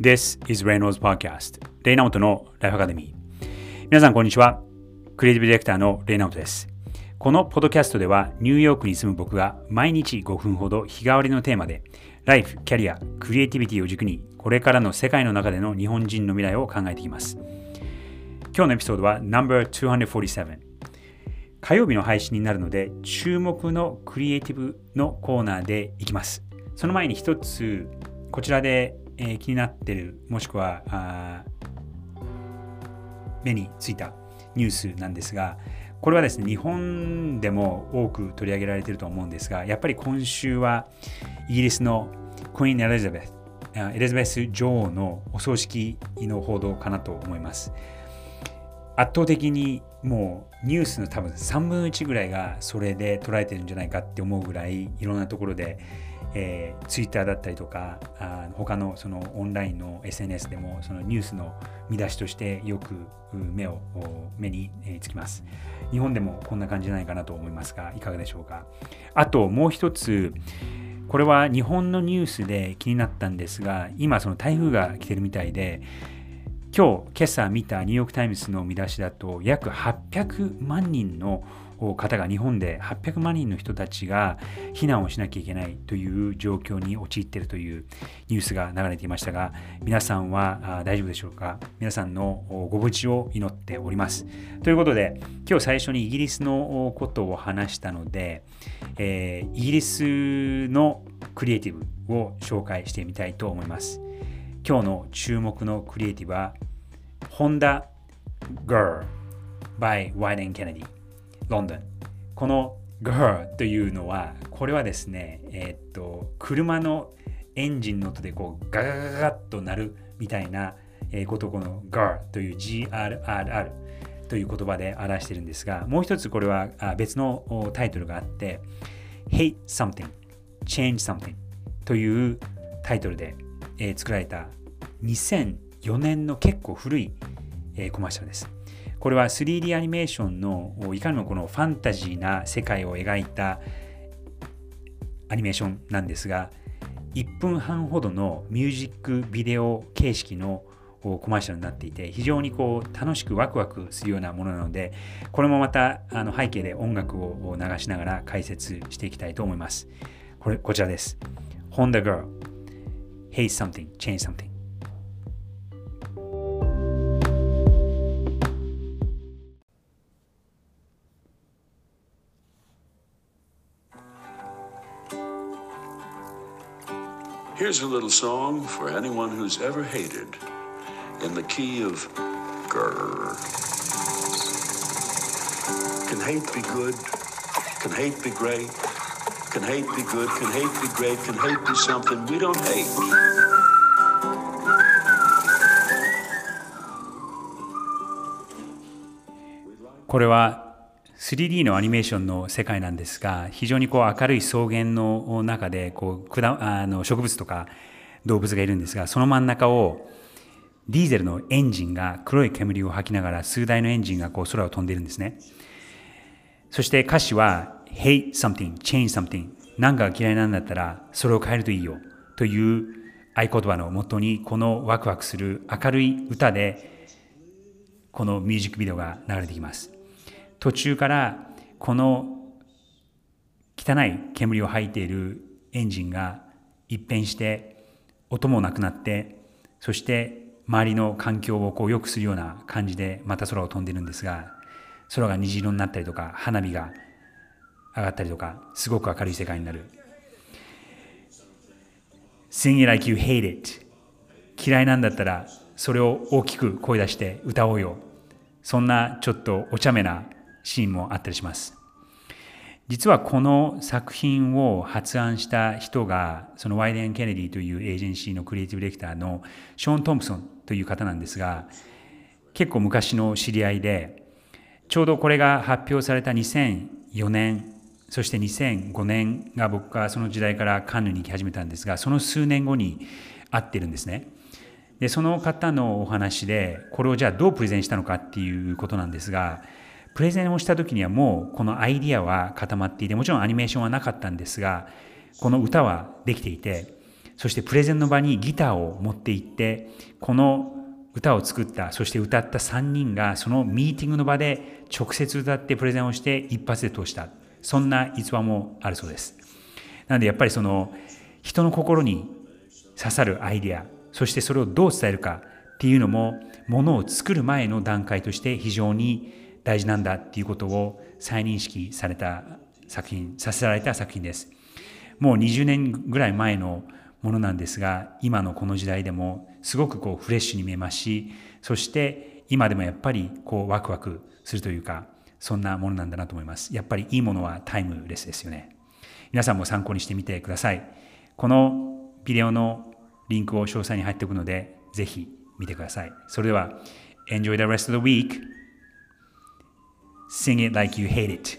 This is Reynolds Podcast レイナウトのライフアカデミー皆さんこんにちは。クリエイティブディレクターのレイナウトです。このポッドキャストではニューヨークに住む僕が毎日5分ほど日替わりのテーマでライフ、キャリア、クリエイティビティを軸にこれからの世界の中での日本人の未来を考えていきます。今日のエピソードは No.247 火曜日の配信になるので注目のクリエイティブのコーナーでいきます。その前に一つこちらで、えー、気になってるもしくはあ目についたニュースなんですがこれはですね日本でも多く取り上げられていると思うんですがやっぱり今週はイギリスのクイーン・エリザベスエリザベス女王のお葬式の報道かなと思います。圧倒的にもうニュースの多分3分の1ぐらいがそれで捉えてるんじゃないかって思うぐらいいろんなところで、えー、ツイッターだったりとかあ他のそのオンラインの SNS でもそのニュースの見出しとしてよく目を目につきます。日本でもこんな感じじゃないかなと思いますがいかがでしょうか。あともう一つこれは日本のニュースで気になったんですが今その台風が来てるみたいで今日、今朝見たニューヨーク・タイムズの見出しだと、約800万人の方が日本で800万人の人たちが避難をしなきゃいけないという状況に陥っているというニュースが流れていましたが皆さんは大丈夫でしょうか？皆さんのご無事を祈っております。ということで今日最初にイギリスのことを話したので、えー、イギリスのクリエイティブを紹介してみたいと思います。今日の注目のクリエイティブは Honda Girl by White and Kennedy ロンドンこの Girl というのはこれはですねえー、っと車のエンジンの音でこうガガガガッとなるみたいなことをこの Girl という GRRR という言葉で表してるんですがもう一つこれは別のタイトルがあって Hate Something Change Something というタイトルで作られた2004年の結構古い、コマーシャルです。これは 3D アニメーションのいかにもこのファンタジーな世界を描いたアニメーションなんですが1分半ほどのミュージックビデオ形式のコマーシャルになっていて非常にこう楽しくワクワクするようなものなのでこれもまたあの背景で音楽を流しながら解説していきたいと思います。これこちらです。Honda Girl Hate something, change something Here's a little song for anyone who's ever hated in the key of grrr. Can hate be good? Can hate be great? Can hate be good? Can hate be great? Can hate be something we don't hate? これは 3D のアニメーションの世界なんですが非常にこう明るい草原の中でこうあの植物とか動物がいるんですがその真ん中をディーゼルのエンジンが黒い煙を吐きながら数台のエンジンがこう空を飛んでいるんですね。そして歌詞は hate something, change something 何かが嫌いなんだったらそれを変えるといいよという合言葉のもとにこのワクワクする明るい歌でこのミュージックビデオが流れてきます。途中からこの汚い煙を吐いているエンジンが一変して音もなくなってそして周りの環境をこう良くするような感じでまた空を飛んでるんですが空が虹色になったりとか花火が上がったりとかすごく明るい世界になる。Sing it like you hate it 嫌いなんだったらそれを大きく声出して歌おうよ。そんなちょっとお茶目なシーンもあったりします。実はこの作品を発案した人が、そのワイデン・ケネディというエージェンシーのクリエイティブディレクターのショーン・トンプソンという方なんですが、結構昔の知り合いで、ちょうどこれが発表された2004年、そして2005年が僕がその時代からカンヌに行き始めたんですが、その数年後に会ってるんですね。で、その方のお話で、これをじゃあどうプレゼンしたのかっていうことなんですが、プレゼンをした時にはもうこのアイディアは固まっていてもちろんアニメーションはなかったんですがこの歌はできていてそしてプレゼンの場にギターを持って行ってこの歌を作ったそして歌った3人がそのミーティングの場で直接歌ってプレゼンをして一発で通した。そんな逸話もあるそうです。なのでやっぱりその人の心に刺さるアイデアそしてそれをどう伝えるかっていうのもものを作る前の段階として非常に大事なんだっていうことを再認識された作品させられた作品です。もう20年ぐらい前のものなんですが今のこの時代でもすごくこうフレッシュに見えますしそして今でもやっぱりこうワクワクするというかそんなものなんだなと思います。やっぱりいいものはタイムレスですよね。皆さんも参考にしてみてください。このビデオのリンクを詳細に入っておくのでぜひ見てください。それでは Enjoy the rest of the week! Sing it like you hate it